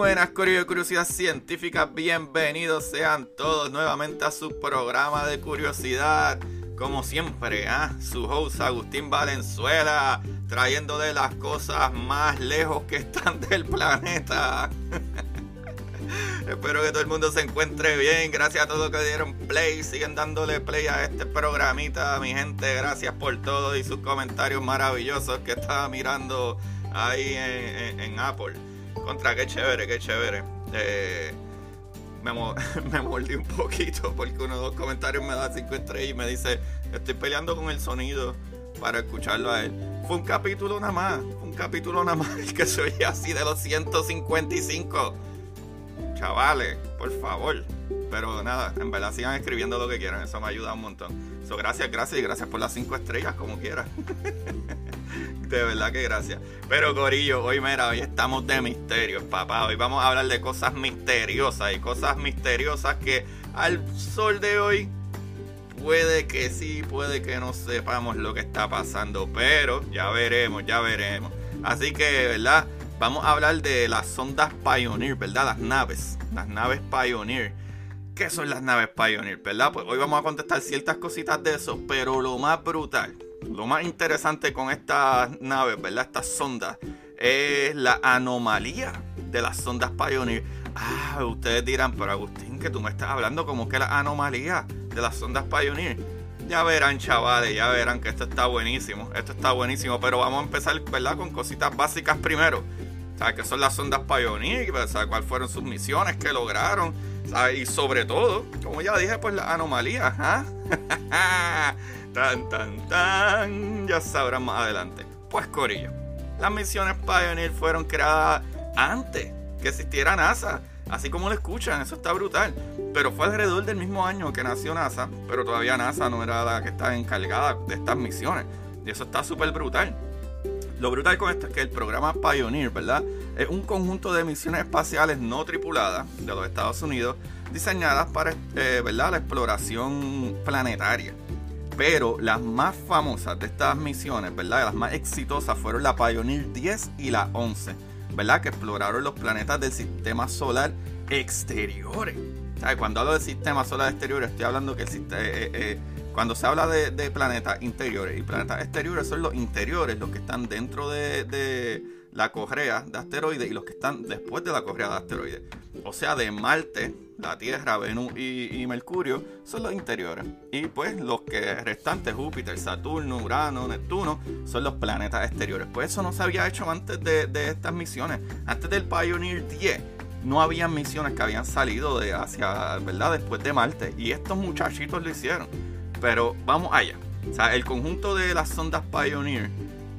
Buenas de curiosidad científica, bienvenidos sean todos nuevamente a su programa de curiosidad. Como siempre, ¿ah? su host Agustín Valenzuela, trayéndole las cosas más lejos que están del planeta. Espero que todo el mundo se encuentre bien. Gracias a todos que dieron play. Siguen dándole play a este programita, mi gente. Gracias por todo y sus comentarios maravillosos que estaba mirando ahí en Apple. Contra, qué chévere, qué chévere. Eh, me, me mordí un poquito porque uno de los comentarios me da 5 estrellas y me dice, estoy peleando con el sonido para escucharlo a él. Fue un capítulo nada más, un capítulo nada más que soy así de los 155. Chavales, por favor. Pero nada, en verdad sigan escribiendo lo que quieran, eso me ayuda un montón. So, gracias, gracias y gracias por las 5 estrellas, como quieran. De verdad que gracias. Pero Corillo, hoy mira, hoy estamos de misterios, papá. Hoy vamos a hablar de cosas misteriosas y cosas misteriosas que al sol de hoy puede que sí, puede que no sepamos lo que está pasando, pero ya veremos, ya veremos. Así que, ¿verdad? Vamos a hablar de las sondas Pioneer, ¿verdad? Las naves, las naves Pioneer. ¿Qué son las naves Pioneer, verdad? Pues hoy vamos a contestar ciertas cositas de eso, pero lo más brutal lo más interesante con estas naves, ¿verdad? Estas sondas, es la anomalía de las sondas Pioneer. Ah, ustedes dirán, pero Agustín, que tú me estás hablando como que la anomalía de las sondas Pioneer. Ya verán, chavales, ya verán que esto está buenísimo. Esto está buenísimo, pero vamos a empezar, ¿verdad? Con cositas básicas primero. ¿Sabes qué son las sondas Pioneer? ¿Sabes cuáles fueron sus misiones? ¿Qué lograron? ¿Sabes? Y sobre todo, como ya dije, pues la anomalía. ¿ah? Tan, tan, tan. Ya sabrán más adelante. Pues Corillo. Las misiones Pioneer fueron creadas antes que existiera NASA. Así como lo escuchan, eso está brutal. Pero fue alrededor del mismo año que nació NASA, pero todavía NASA no era la que estaba encargada de estas misiones. Y eso está súper brutal. Lo brutal con esto es que el programa Pioneer, ¿verdad? Es un conjunto de misiones espaciales no tripuladas de los Estados Unidos diseñadas para, eh, ¿verdad? La exploración planetaria. Pero las más famosas de estas misiones, ¿verdad? Las más exitosas fueron la Pioneer 10 y la 11, ¿verdad? Que exploraron los planetas del sistema solar exteriores. Cuando hablo del sistema solar exterior, estoy hablando que el eh, eh, eh, cuando se habla de, planetas interiores y planetas exteriores son los interiores, los que están dentro de la correa de asteroides y los que están después de la correa de asteroides. O sea, de Marte, la Tierra, Venus y, Mercurio son los interiores. Y pues los que restantes, Júpiter, Saturno, Urano, Neptuno, son los planetas exteriores. Pues eso no se había hecho antes de, estas misiones. Antes del Pioneer 10 no había misiones que habían salido de hacia, ¿verdad? Después de Marte. Y estos muchachitos lo hicieron. Pero vamos allá. O sea, el conjunto de las sondas Pioneer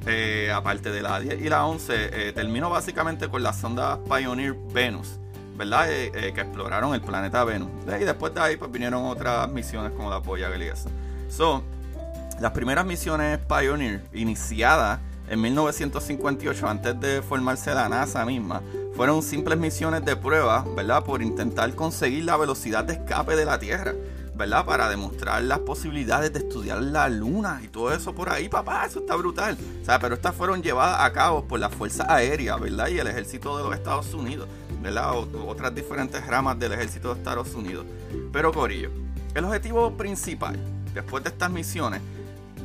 eh, aparte de la 10 y la 11, eh, terminó básicamente con la sonda Pioneer Venus, ¿verdad? Eh, que exploraron el planeta Venus. Y después de ahí pues, vinieron otras misiones como la Voyager y. So, las primeras misiones Pioneer, iniciadas en 1958, antes de formarse la NASA misma, fueron simples misiones de prueba, ¿verdad? Por intentar conseguir la velocidad de escape de la Tierra. ¿Verdad? Para demostrar las posibilidades de estudiar la luna y todo eso por ahí, papá, eso está brutal. O sea, pero estas fueron llevadas a cabo por la Fuerza Aérea, ¿verdad? Y el Ejército de los Estados Unidos, ¿verdad? otras diferentes ramas del Ejército de Estados Unidos. Pero Corillo, el objetivo principal, después de estas misiones,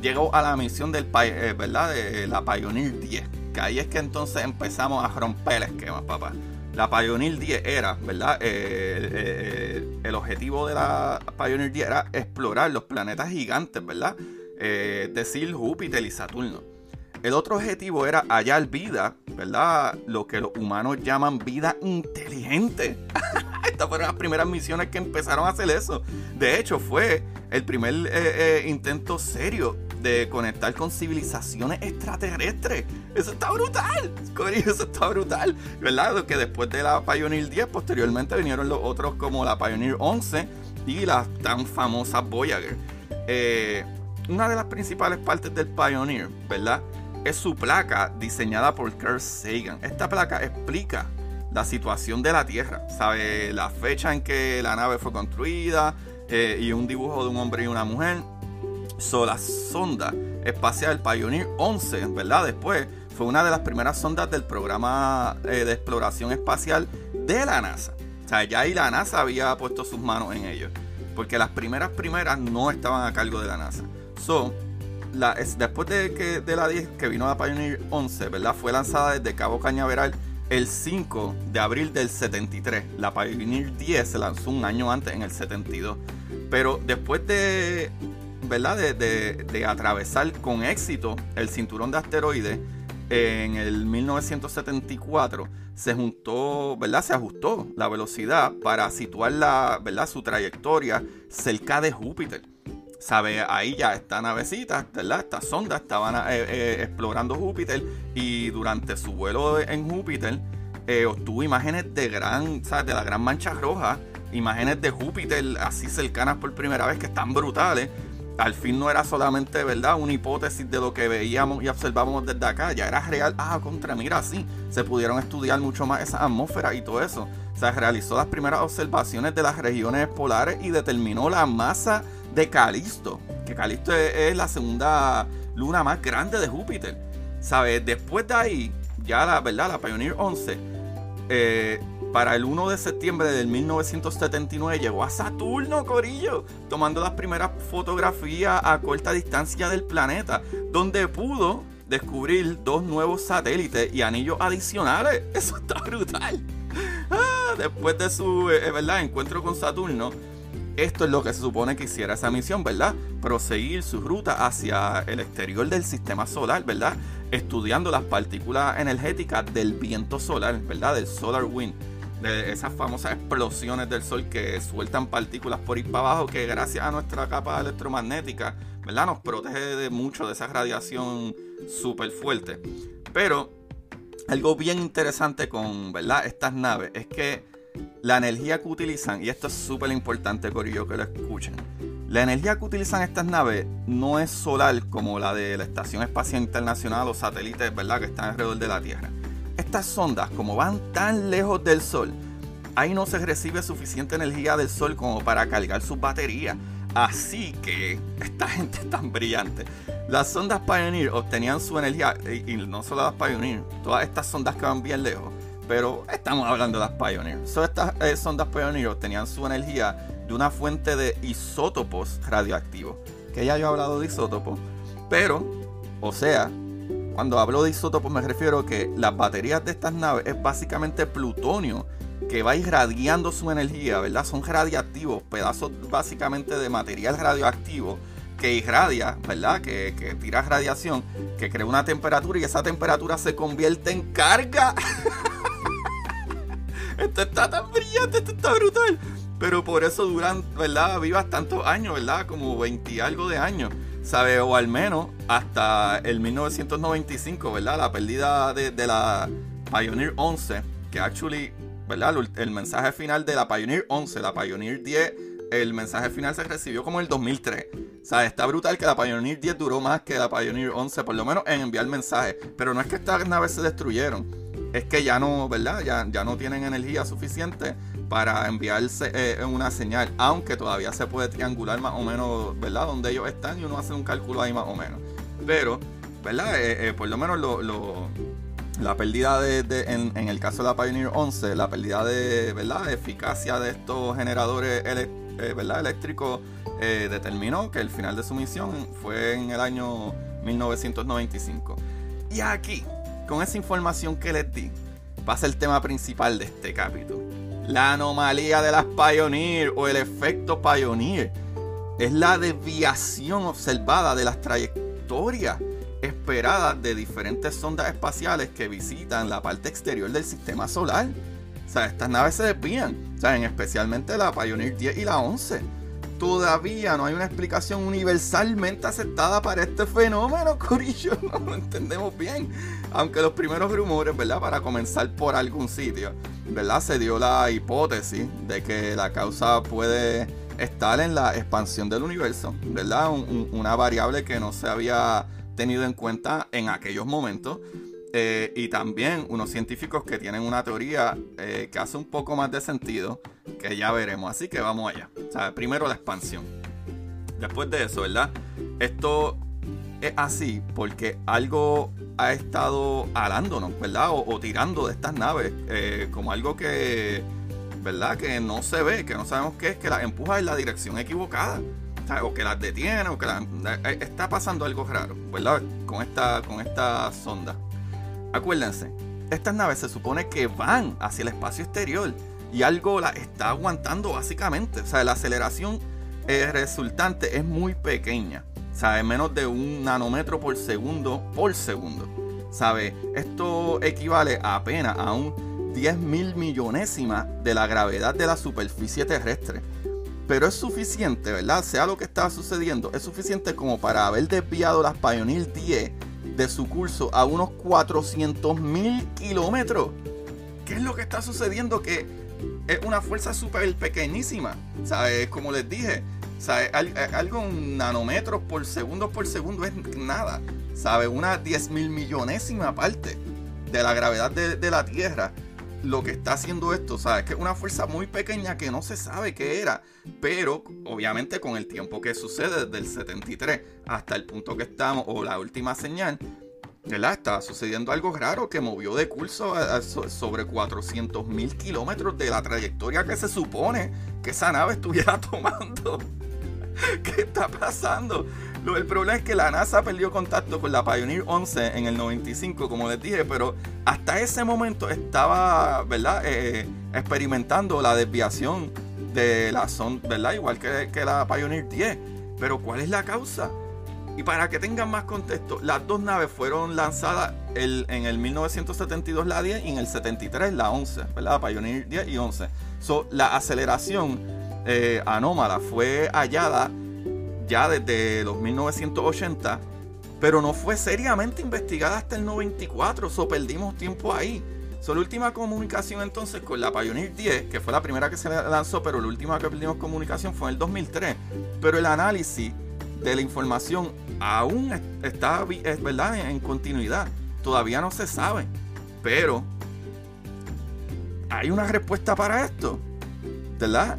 llegó a la misión del, eh, ¿verdad? De la Pioneer 10, que ahí es que entonces empezamos a romper el esquema, papá. La Pioneer 10 era, ¿verdad? Eh, eh, el objetivo de la Pioneer 10 era explorar los planetas gigantes, ¿verdad? eh, decir, Júpiter y Saturno. El otro objetivo era hallar vida, ¿verdad? Lo que los humanos llaman vida inteligente. Estas fueron las primeras misiones que empezaron a hacer eso. De hecho, fue el primer eh, eh, intento serio de conectar con civilizaciones extraterrestres. Eso está brutal. Eso está brutal. ¿Verdad? Que después de la Pioneer 10, posteriormente vinieron los otros como la Pioneer 11 y las tan famosas Voyager. Eh, una de las principales partes del Pioneer, ¿verdad? Es su placa diseñada por Carl Sagan. Esta placa explica la situación de la Tierra, ¿sabe? La fecha en que la nave fue construida eh, y un dibujo de un hombre y una mujer. So, la sonda espacial Pioneer 11, ¿verdad? Después fue una de las primeras sondas del programa eh, de exploración espacial de la NASA. O sea, ya ahí la NASA había puesto sus manos en ello. Porque las primeras primeras no estaban a cargo de la NASA. So, la, después de, que, de la 10 que vino la Pioneer 11, ¿verdad? Fue lanzada desde Cabo Cañaveral el 5 de abril del 73. La Pioneer 10 se lanzó un año antes, en el 72. Pero después de, ¿verdad? De, atravesar con éxito el cinturón de asteroides, en el 1974 se juntó, ¿verdad? Se ajustó la velocidad para situar la, ¿verdad? su trayectoria cerca de Júpiter. ¿Sabe? Ahí ya esta navecita, ¿verdad? Esta sonda estaban eh, eh, explorando Júpiter y durante su vuelo en Júpiter eh, obtuvo imágenes de gran, ¿sabes? De la gran mancha roja, imágenes de Júpiter así cercanas por primera vez que están brutales. Al fin no era solamente, ¿verdad? Una hipótesis de lo que veíamos y observábamos desde acá, ya era real. Ah, contra, mira, sí, se pudieron estudiar mucho más esa atmósfera y todo eso. Se realizó las primeras observaciones de las regiones polares y determinó la masa de Calisto, que Calisto es, la segunda luna más grande de Júpiter. ¿Sabes? Después de ahí, ya la verdad, la Pioneer 11, eh, para el 1 de septiembre del 1979 llegó a Saturno, Corillo, tomando las primeras fotografías a corta distancia del planeta, donde pudo descubrir dos nuevos satélites y anillos adicionales. Eso está brutal. Ah, después de su eh, ¿verdad? encuentro con Saturno, esto es lo que se supone que hiciera esa misión, ¿verdad? Proseguir su ruta hacia el exterior del sistema solar, ¿verdad? Estudiando las partículas energéticas del viento solar, ¿verdad? Del solar wind. De esas famosas explosiones del sol que sueltan partículas por ir para abajo, que gracias a nuestra capa electromagnética, ¿verdad? Nos protege de mucho de esa radiación súper fuerte. Pero algo bien interesante con, ¿verdad? Estas naves es que la energía que utilizan, y esto es súper importante, Corillo, que lo escuchen. La energía que utilizan estas naves no es solar como la de la Estación Espacial Internacional o satélites, ¿verdad?, que están alrededor de la Tierra. Estas sondas, como van tan lejos del Sol, ahí no se recibe suficiente energía del Sol como para cargar sus baterías. Así que esta gente es tan brillante. Las sondas Pioneer obtenían su energía, y, no solo las Pioneer, todas estas sondas que van bien lejos, pero estamos hablando de las Pioneer. estas eh, sondas Pioneer tenían su energía de una fuente de isótopos radioactivos. Que ya yo he hablado de isótopos. Pero, o sea, cuando hablo de isótopos me refiero a que las baterías de estas naves es básicamente plutonio que va irradiando su energía, ¿verdad? Son radiactivos, pedazos básicamente de material radioactivo que irradia, ¿verdad? Que, que tira radiación, que crea una temperatura y esa temperatura se convierte en carga. esto está tan brillante, esto está brutal. Pero por eso duran, ¿verdad? Vivas tantos años, ¿verdad? Como 20 y algo de años. ¿Sabe? O al menos hasta el 1995, ¿verdad? La pérdida de, la Pioneer 11, que actually, ¿verdad? El mensaje final de la Pioneer 11, la Pioneer 10, el mensaje final se recibió como en el 2003. O sea, está brutal que la Pioneer 10 duró más que la Pioneer 11, por lo menos en enviar mensajes. Pero no es que estas naves se destruyeron es que ya no, ¿verdad? Ya, ya no tienen energía suficiente para enviarse eh, una señal, aunque todavía se puede triangular más o menos, ¿verdad? Donde ellos están y uno hace un cálculo ahí más o menos. Pero, ¿verdad? Eh, eh, por lo menos la pérdida de, en, el caso de la Pioneer 11, la pérdida de, ¿verdad? eficacia de estos generadores eléctricos determinó que el final de su misión fue en el año 1995. Y aquí con esa información que les di, pasa el tema principal de este capítulo. La anomalía de las Pioneer o el efecto Pioneer. es la desviación observada de las trayectorias esperadas de diferentes sondas espaciales que visitan la parte exterior del sistema solar. O sea, estas naves se desvían, o sea, especialmente la Pioneer 10 y la 11. Todavía no hay una explicación universalmente aceptada para este fenómeno, Corillo. No lo entendemos bien. Aunque los primeros rumores, ¿verdad? Para comenzar por algún sitio, ¿verdad? Se dio la hipótesis de que la causa puede estar en la expansión del universo, ¿verdad? una variable que no se había tenido en cuenta en aquellos momentos. Eh, y también unos científicos que tienen una teoría eh, que hace un poco más de sentido, que ya veremos. Así que vamos allá. Primero la expansión. Después de eso, ¿verdad? Esto es así porque algo ha estado alándonos, ¿verdad? O, tirando de estas naves eh, como algo que ¿verdad? Que no se ve, que no sabemos qué es, que las empuja en la dirección equivocada. O, que las detiene, o que eh, está pasando algo raro, ¿verdad? Con esta, con esta sonda. Acuérdense, estas naves se supone que van hacia el espacio exterior y algo la está aguantando básicamente. O sea, la aceleración eh, resultante es muy pequeña. O sea, es menos de un nanómetro por segundo por segundo. ¿Sabe? Esto equivale apenas a un 10 mil millonésimas de la gravedad de la superficie terrestre. Pero es suficiente, ¿verdad? Sea lo que está sucediendo, es suficiente como para haber desviado las Pioneer 10 de su curso a unos 400 mil kilómetros. ¿Qué es lo que está sucediendo? Que es una fuerza súper pequeñísima. ¿Sabes? Como les dije, ¿sabes? algo en nanómetros por segundo por segundo es nada. ¿Sabes? Una 10 mil millonésima parte de la gravedad de, de la Tierra lo que está haciendo esto, ¿sabes? Que es una fuerza muy pequeña que no se sabe qué era, pero obviamente con el tiempo que sucede desde el 73 hasta el punto que estamos, o la última señal, ¿verdad? Estaba sucediendo algo raro que movió de curso sobre 400 mil kilómetros de la trayectoria que se supone que esa nave estuviera tomando. ¿Qué está pasando? el problema es que la NASA perdió contacto con la Pioneer 11 en el 95, como les dije, pero hasta ese momento estaba, ¿verdad? Eh, experimentando la desviación de la sonda, ¿verdad? Igual que, que la Pioneer 10. Pero ¿cuál es la causa? Y para que tengan más contexto, las dos naves fueron lanzadas en el 1972 la 10 y en el 73 la 11, ¿verdad? Pioneer 10 y 11. So, la aceleración eh, anómala fue hallada ya desde los 1980, pero no fue seriamente investigada hasta el 94, so perdimos tiempo ahí. So, la última comunicación entonces con la Pioneer 10, que fue la primera que se lanzó, pero la última que perdimos comunicación fue en el 2003. Pero el análisis de la información aún está es verdad en continuidad. Todavía no se sabe. Pero hay una respuesta para esto. ¿Verdad?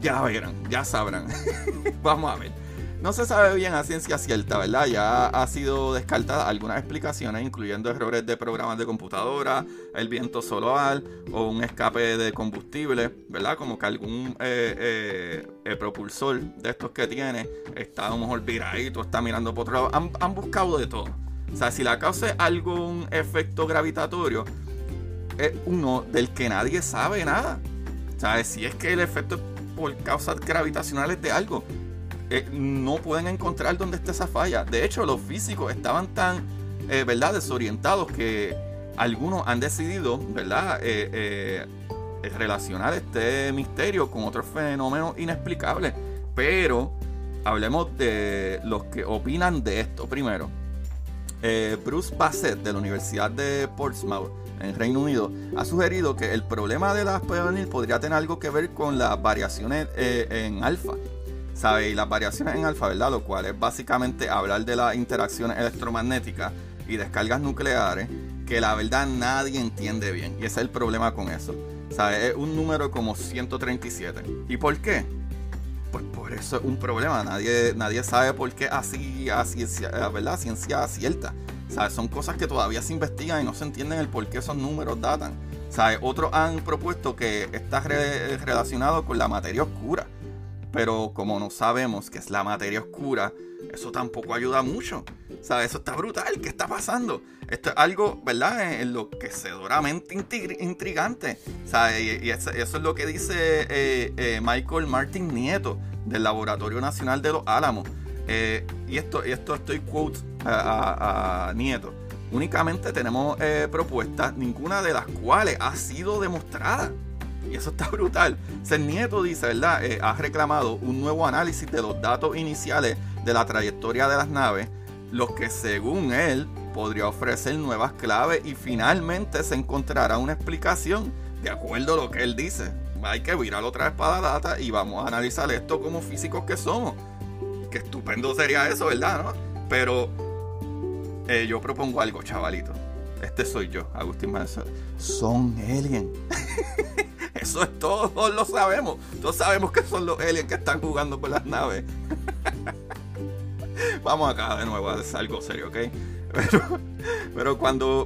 Ya verán, ya sabrán. Vamos a ver. No se sabe bien a ciencia cierta, ¿verdad? Ya ha sido descartada algunas explicaciones, incluyendo errores de programas de computadora, el viento solar o un escape de combustible, ¿verdad? Como que algún eh, eh, propulsor de estos que tiene está a lo mejor viradito, está mirando por otro lado. Han, han buscado de todo. O sea, si la causa es algún efecto gravitatorio, es uno del que nadie sabe nada. O sea, si es que el efecto por causas gravitacionales de algo. Eh, no pueden encontrar dónde está esa falla. De hecho, los físicos estaban tan eh, ¿verdad? desorientados que algunos han decidido ¿verdad? Eh, relacionar este misterio con otros fenómenos inexplicables. Pero hablemos de los que opinan de esto. Primero, Bruce Bassett de la Universidad de Portsmouth en Reino Unido, ha sugerido que el problema de las Pioneer podría tener algo que ver con las variaciones eh, en alfa. ¿Sabe? Y las variaciones en alfa, ¿verdad? Lo cual es básicamente hablar de las interacciones electromagnéticas y descargas nucleares que la verdad nadie entiende bien. Y ese es el problema con eso. ¿Sabe? Es un número como 137. ¿Y por qué? Pues por eso es un problema. Nadie, nadie sabe por qué así, así, ¿verdad? Ciencia cierta. Son cosas que todavía se investigan y no se entienden el por qué esos números datan. Otros han propuesto que está relacionado con la materia oscura. Pero como no sabemos qué es la materia oscura, eso tampoco ayuda mucho. ¿Sabes? Eso está brutal. ¿Qué está pasando? Esto es algo, ¿verdad? Enloquecedoramente intrigante. ¿Sabes? Y, eso, es lo que dice eh, eh, Michael Martin Nieto del Laboratorio Nacional de los Álamos. Eh, y esto, esto estoy quote a, Nieto. Únicamente tenemos eh, propuestas, ninguna de las cuales ha sido demostrada. Y eso está brutal. Ser Nieto dice, ¿verdad? Eh, ha reclamado un nuevo análisis de los datos iniciales de la trayectoria de las naves, los que según él podría ofrecer nuevas claves y finalmente se encontrará una explicación de acuerdo a lo que él dice. Hay que virar otra vez para la data y vamos a analizar esto como físicos que somos. Estupendo sería eso, ¿verdad? ¿No? Pero eh, yo propongo algo, chavalito. Este soy yo, Agustín Manso. Son aliens. Eso es todo, todos lo sabemos. Todos sabemos que son los aliens que están jugando por las naves. Vamos acá de nuevo a algo serio, ¿ok? Pero, cuando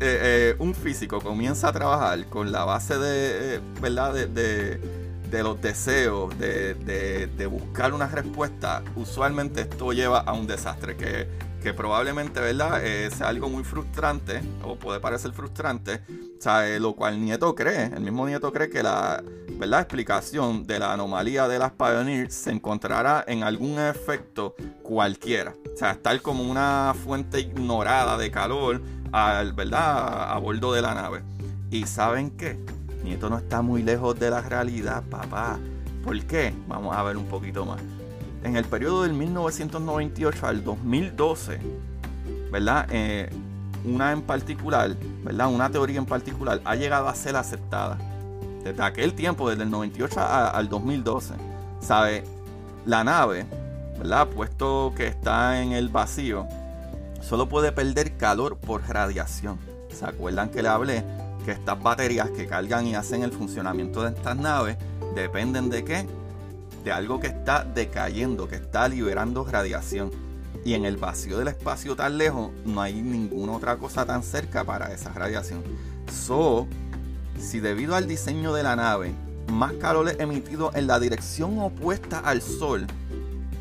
eh, eh, un físico comienza a trabajar con la base de, ¿verdad? de los deseos, de, buscar una respuesta, usualmente esto lleva a un desastre que, que probablemente, ¿verdad? Es algo muy frustrante, o puede parecer frustrante, o lo cual Nieto cree, el mismo Nieto cree que la ¿verdad? explicación de la anomalía de las Pioneers se encontrará en algún efecto cualquiera. O sea, tal como una fuente ignorada de calor al, ¿verdad? a bordo de la nave. ¿Y saben qué? Nieto no está muy lejos de la realidad, papá. ¿Por qué? Vamos a ver un poquito más. En el periodo del 1998 al 2012, ¿verdad? Eh, una en particular, ¿verdad? Una teoría en particular ha llegado a ser aceptada. Desde aquel tiempo, desde el 98 al 2012, ¿sabe? La nave, ¿verdad? Puesto que está en el vacío, solo puede perder calor por radiación. ¿Se acuerdan que le hablé que estas baterías que cargan y hacen el funcionamiento de estas naves dependen de qué? De algo que está decayendo, que está liberando radiación. Y en el vacío del espacio tan lejos no hay ninguna otra cosa tan cerca para esa radiación. So, si debido al diseño de la nave más calor es emitido en la dirección opuesta al Sol,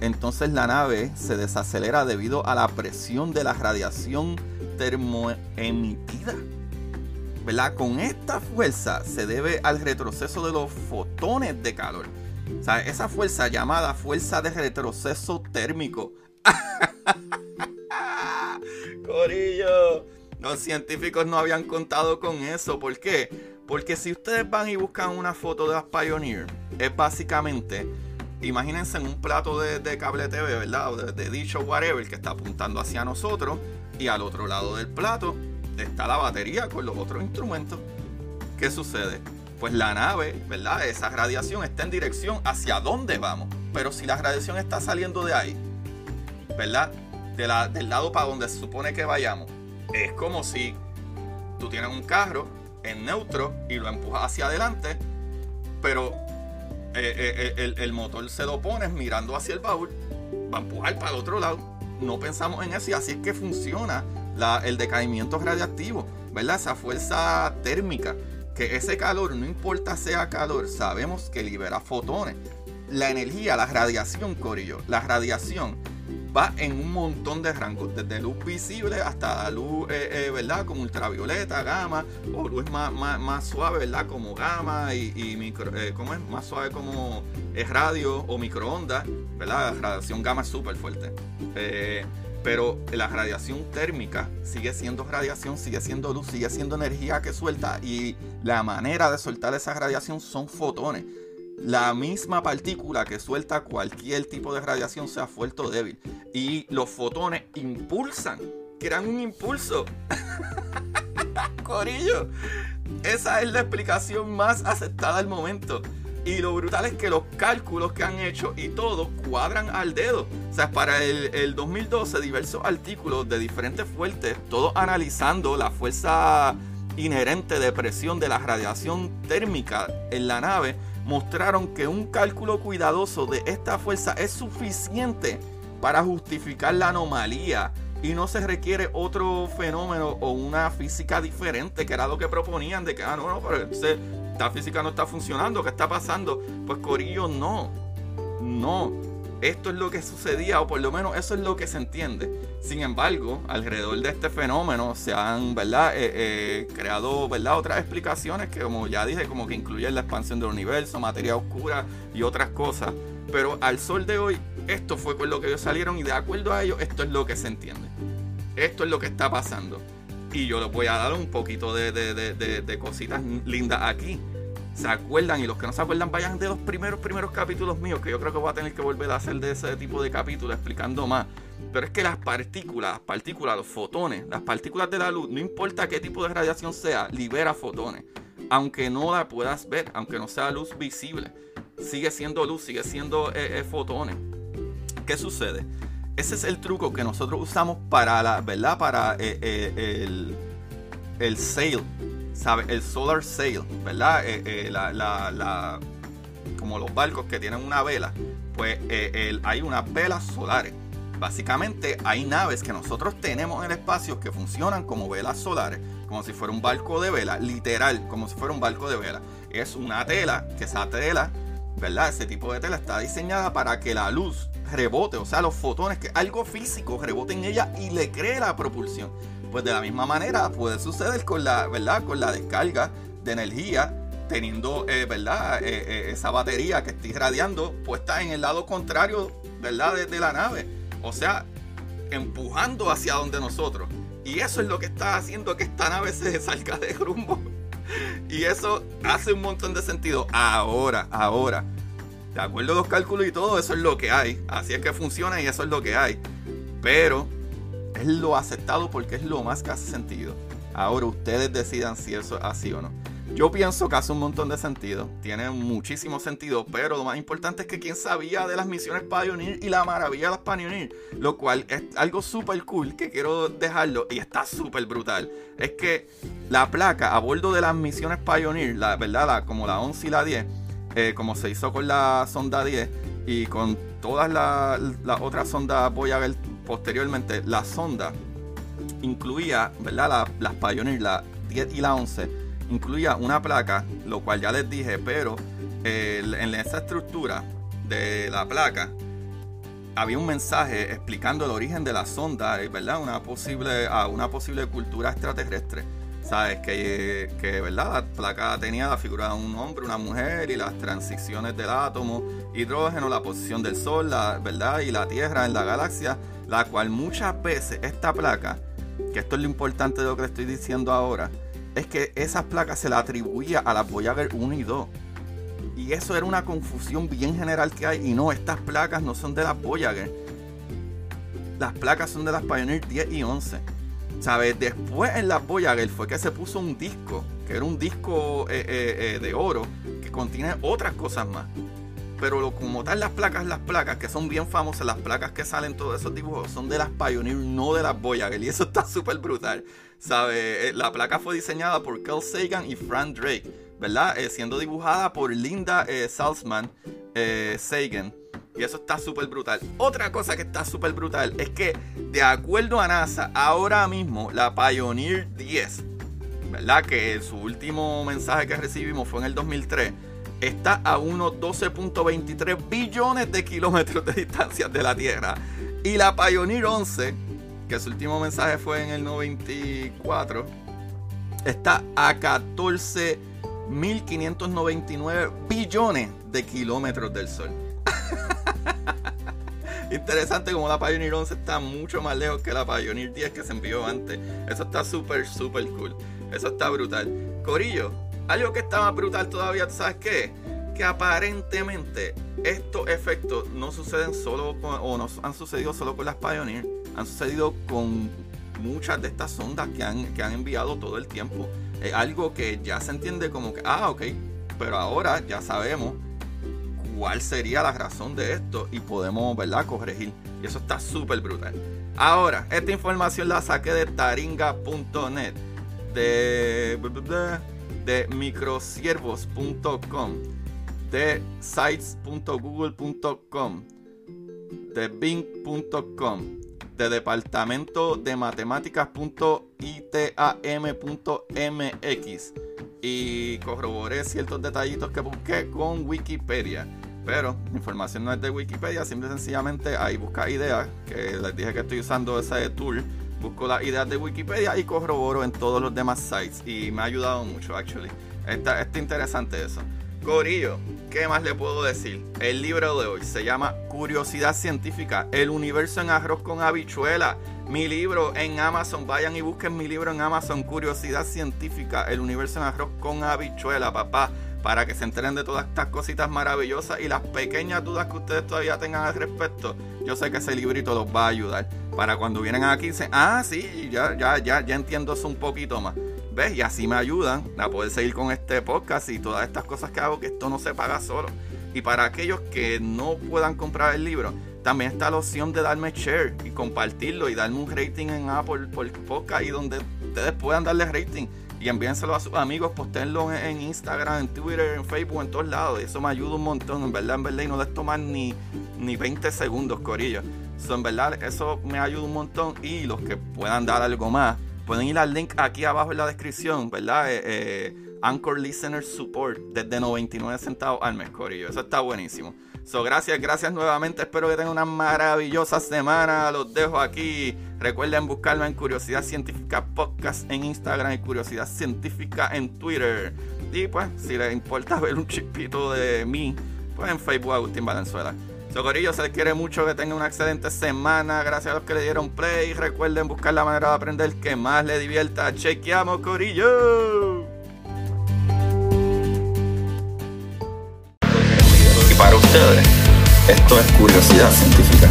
entonces la nave se desacelera debido a la presión de la radiación termoemitida. Con esta fuerza se debe al retroceso de los fotones de calor. O sea, esa fuerza llamada fuerza de retroceso térmico. Corillo, los científicos no habían contado con eso. ¿Por qué? Porque si ustedes van y buscan una foto de las Pioneer, es básicamente, imagínense en un plato de, cable TV, ¿verdad? de, de dicho whatever que está apuntando hacia nosotros y al otro lado del plato está la batería con los otros instrumentos. ¿Qué sucede? Pues la nave, ¿verdad? Esa radiación está en dirección hacia dónde vamos. Pero si la radiación está saliendo de ahí, ¿verdad? De la, del lado para donde se supone que vayamos, es como si tú tienes un carro en neutro y lo empujas hacia adelante, pero eh, eh, eh, el, motor se lo pones mirando hacia el baúl, va a empujar para el otro lado. No pensamos en eso así es que funciona el decaimiento radiactivo, ¿verdad? Esa fuerza térmica, que ese calor, no importa sea calor, sabemos que libera fotones. La energía, la radiación, Corillo, la radiación va en un montón de rangos, desde luz visible hasta luz, eh, eh, ¿verdad? Como ultravioleta, gamma, o luz más, más, suave, ¿verdad? Como gamma y, micro, eh, ¿cómo es? Más suave como radio o microondas, ¿verdad? La radiación gamma es súper fuerte. Pero la radiación térmica sigue siendo radiación, sigue siendo luz, sigue siendo energía que suelta y la manera de soltar esa radiación son fotones. La misma partícula que suelta cualquier tipo de radiación sea fuerte o débil. Y los fotones impulsan, crean un impulso. Corillo, esa es la explicación más aceptada al momento. Y lo brutal es que los cálculos que han hecho y todo cuadran al dedo. O sea, para el, 2012, diversos artículos de diferentes fuentes, todos analizando la fuerza inherente de presión de la radiación térmica en la nave, mostraron que un cálculo cuidadoso de esta fuerza es suficiente para justificar la anomalía y no se requiere otro fenómeno o una física diferente, que era lo que proponían, de que, ah, no, no, pero esta física no está funcionando, ¿qué está pasando? Pues Corillo, no, no. Esto es lo que sucedía, o por lo menos eso es lo que se entiende. Sin embargo, alrededor de este fenómeno se han ¿verdad? Eh, eh, creado ¿verdad? otras explicaciones que, como ya dije, como que incluyen la expansión del universo, materia oscura y otras cosas. Pero al sol de hoy, esto fue con lo que ellos salieron y de acuerdo a ellos, esto es lo que se entiende. Esto es lo que está pasando. Y yo les voy a dar un poquito de, de cositas lindas aquí. ¿Se acuerdan? Y los que no se acuerdan, vayan de los primeros, primeros capítulos míos, que yo creo que voy a tener que volver a hacer de ese tipo de capítulos explicando más. Pero es que las partículas, las partículas, los fotones, las partículas de la luz, no importa qué tipo de radiación sea, libera fotones. Aunque no la puedas ver, aunque no sea luz visible, sigue siendo luz, sigue siendo eh, eh, fotones. ¿Qué sucede? Ese es el truco que nosotros usamos para la, ¿verdad? Para eh, el, el sail, ¿sabe? El solar sail, ¿verdad? la, como los barcos que tienen una vela, pues hay unas velas solares. Básicamente hay naves que nosotros tenemos en el espacio que funcionan como velas solares, como si fuera un barco de vela, literal, como si fuera un barco de vela. Es una tela, que esa tela, ¿verdad? Ese tipo de tela está diseñada para que la luz rebote, o sea, los fotones, que algo físico rebote en ella y le cree la propulsión. Pues de la misma manera puede suceder con la, ¿verdad? Con la descarga de energía teniendo, eh, ¿verdad? Eh, eh, esa batería que está irradiando puesta en el lado contrario, ¿verdad? de la nave o sea, empujando hacia donde nosotros. Y eso es lo que está haciendo que esta nave se salga de rumbo. Y eso hace un montón de sentido. Ahora, ahora. De acuerdo a los cálculos y todo, eso es lo que hay. Así es que funciona y eso es lo que hay. Pero es lo aceptado porque es lo más que hace sentido. Ahora ustedes decidan si eso es así o no. Yo pienso que hace un montón de sentido, tiene muchísimo sentido, pero lo más importante es que quien sabía de las misiones Pioneer y la maravilla de las Pioneer, lo cual es algo súper cool que quiero dejarlo y está súper brutal, es que la placa a bordo de las misiones Pioneer, la verdad, como la 11 y la 10, eh, como se hizo con la sonda 10 y con todas las otras sondas Voyager posteriormente, la sonda incluía, ¿verdad? las Pioneer, la 10 y la 11 incluía una placa, lo cual ya les dije, pero en esa estructura de la placa había un mensaje explicando el origen de la sonda, ¿verdad? Una posible, a una posible cultura extraterrestre. ¿Sabes? Que, que, ¿verdad? La placa tenía la figura de un hombre, una mujer y las transiciones del átomo, hidrógeno, la posición del Sol, la, ¿verdad? Y la Tierra en la galaxia, la cual muchas veces esta placa, que esto es lo importante de lo que estoy diciendo ahora, es que esas placas se las atribuía a las Voyager 1 y 2. Y eso era una confusión bien general que hay. Y no, estas placas no son de las Voyager. Las placas son de las Pioneer 10 y 11. ¿Sabes? Después en las Voyager fue que se puso un disco, que era un disco eh, eh, eh, de oro, que contiene otras cosas más. Pero como tal, las placas, las placas que son bien famosas, las placas que salen todos esos dibujos, son de las Pioneer, no de las Voyager. Y eso está súper brutal. ¿Sabe? Eh, la placa fue diseñada por Carl Sagan y Frank Drake, ¿verdad? Eh, siendo dibujada por Linda eh, Salzman Sagan. Y eso está súper brutal. Otra cosa que está súper brutal es que, de acuerdo a NASA, ahora mismo la Pioneer 10, ¿verdad? Que su último mensaje que recibimos fue en el 2003, está a unos 12.23 billones de kilómetros de distancia de la Tierra. Y la Pioneer 11 que su último mensaje fue en el 94, está a 14.599 billones de kilómetros del Sol. Interesante como la Pioneer 11 está mucho más lejos que la Pioneer 10 que se envió antes. Eso está súper, súper cool. Eso está brutal. Corillo, algo que está más brutal todavía, ¿sabes qué? Que aparentemente estos efectos no suceden solo o no han sucedido solo con las Pioneer han sucedido con muchas de estas sondas que han, que han enviado todo el tiempo. Es algo que ya se entiende como que, ah, ok, pero ahora ya sabemos cuál sería la razón de esto y podemos, ¿verdad?, corregir. Y eso está súper brutal. Ahora, esta información la saqué de taringa.net, de, de microsiervos.com, de sites.google.com, de bing.com de departamento de matemáticas.itam.mx y corroboré ciertos detallitos que busqué con Wikipedia. Pero información no es de Wikipedia, simple y sencillamente ahí busca ideas, que les dije que estoy usando ese tool. Busco las ideas de Wikipedia y corroboro en todos los demás sites. Y me ha ayudado mucho, actually. Está, está interesante eso. Corillo, ¿qué más le puedo decir? El libro de hoy se llama Curiosidad Científica, el universo en arroz con habichuela. Mi libro en Amazon, vayan y busquen mi libro en Amazon, Curiosidad Científica, el universo en arroz con habichuela, papá, para que se enteren de todas estas cositas maravillosas y las pequeñas dudas que ustedes todavía tengan al respecto. Yo sé que ese librito los va a ayudar. Para cuando vienen aquí dicen, ah, sí, ya, ya, ya, ya entiendo eso un poquito más. Y así me ayudan a poder seguir con este podcast y todas estas cosas que hago, que esto no se paga solo. Y para aquellos que no puedan comprar el libro, también está la opción de darme share y compartirlo y darme un rating en Apple por podcast y donde ustedes puedan darle rating y envíenselo a sus amigos, postenlo en, Instagram, en Twitter, en Facebook, en todos lados. Eso me ayuda un montón, en verdad, en verdad, y no les toman ni, ni 20 segundos, corillo. So, en verdad, eso me ayuda un montón y los que puedan dar algo más Pueden ir al link aquí abajo en la descripción, ¿verdad? Eh, eh, Anchor Listener Support desde 99 centavos al mes, Corillo. Eso está buenísimo. So, gracias, gracias nuevamente. Espero que tengan una maravillosa semana. Los dejo aquí. Recuerden buscarlo en Curiosidad Científica Podcast en Instagram y Curiosidad Científica en Twitter. Y pues, si les importa ver un chipito de mí, pues en Facebook Agustín Valenzuela. Socorillo, se les quiere mucho, que tengan una excelente semana. Gracias a los que le dieron play. Recuerden buscar la manera de aprender que más les divierta. Chequeamos, Corillo. Y para ustedes, esto es curiosidad científica.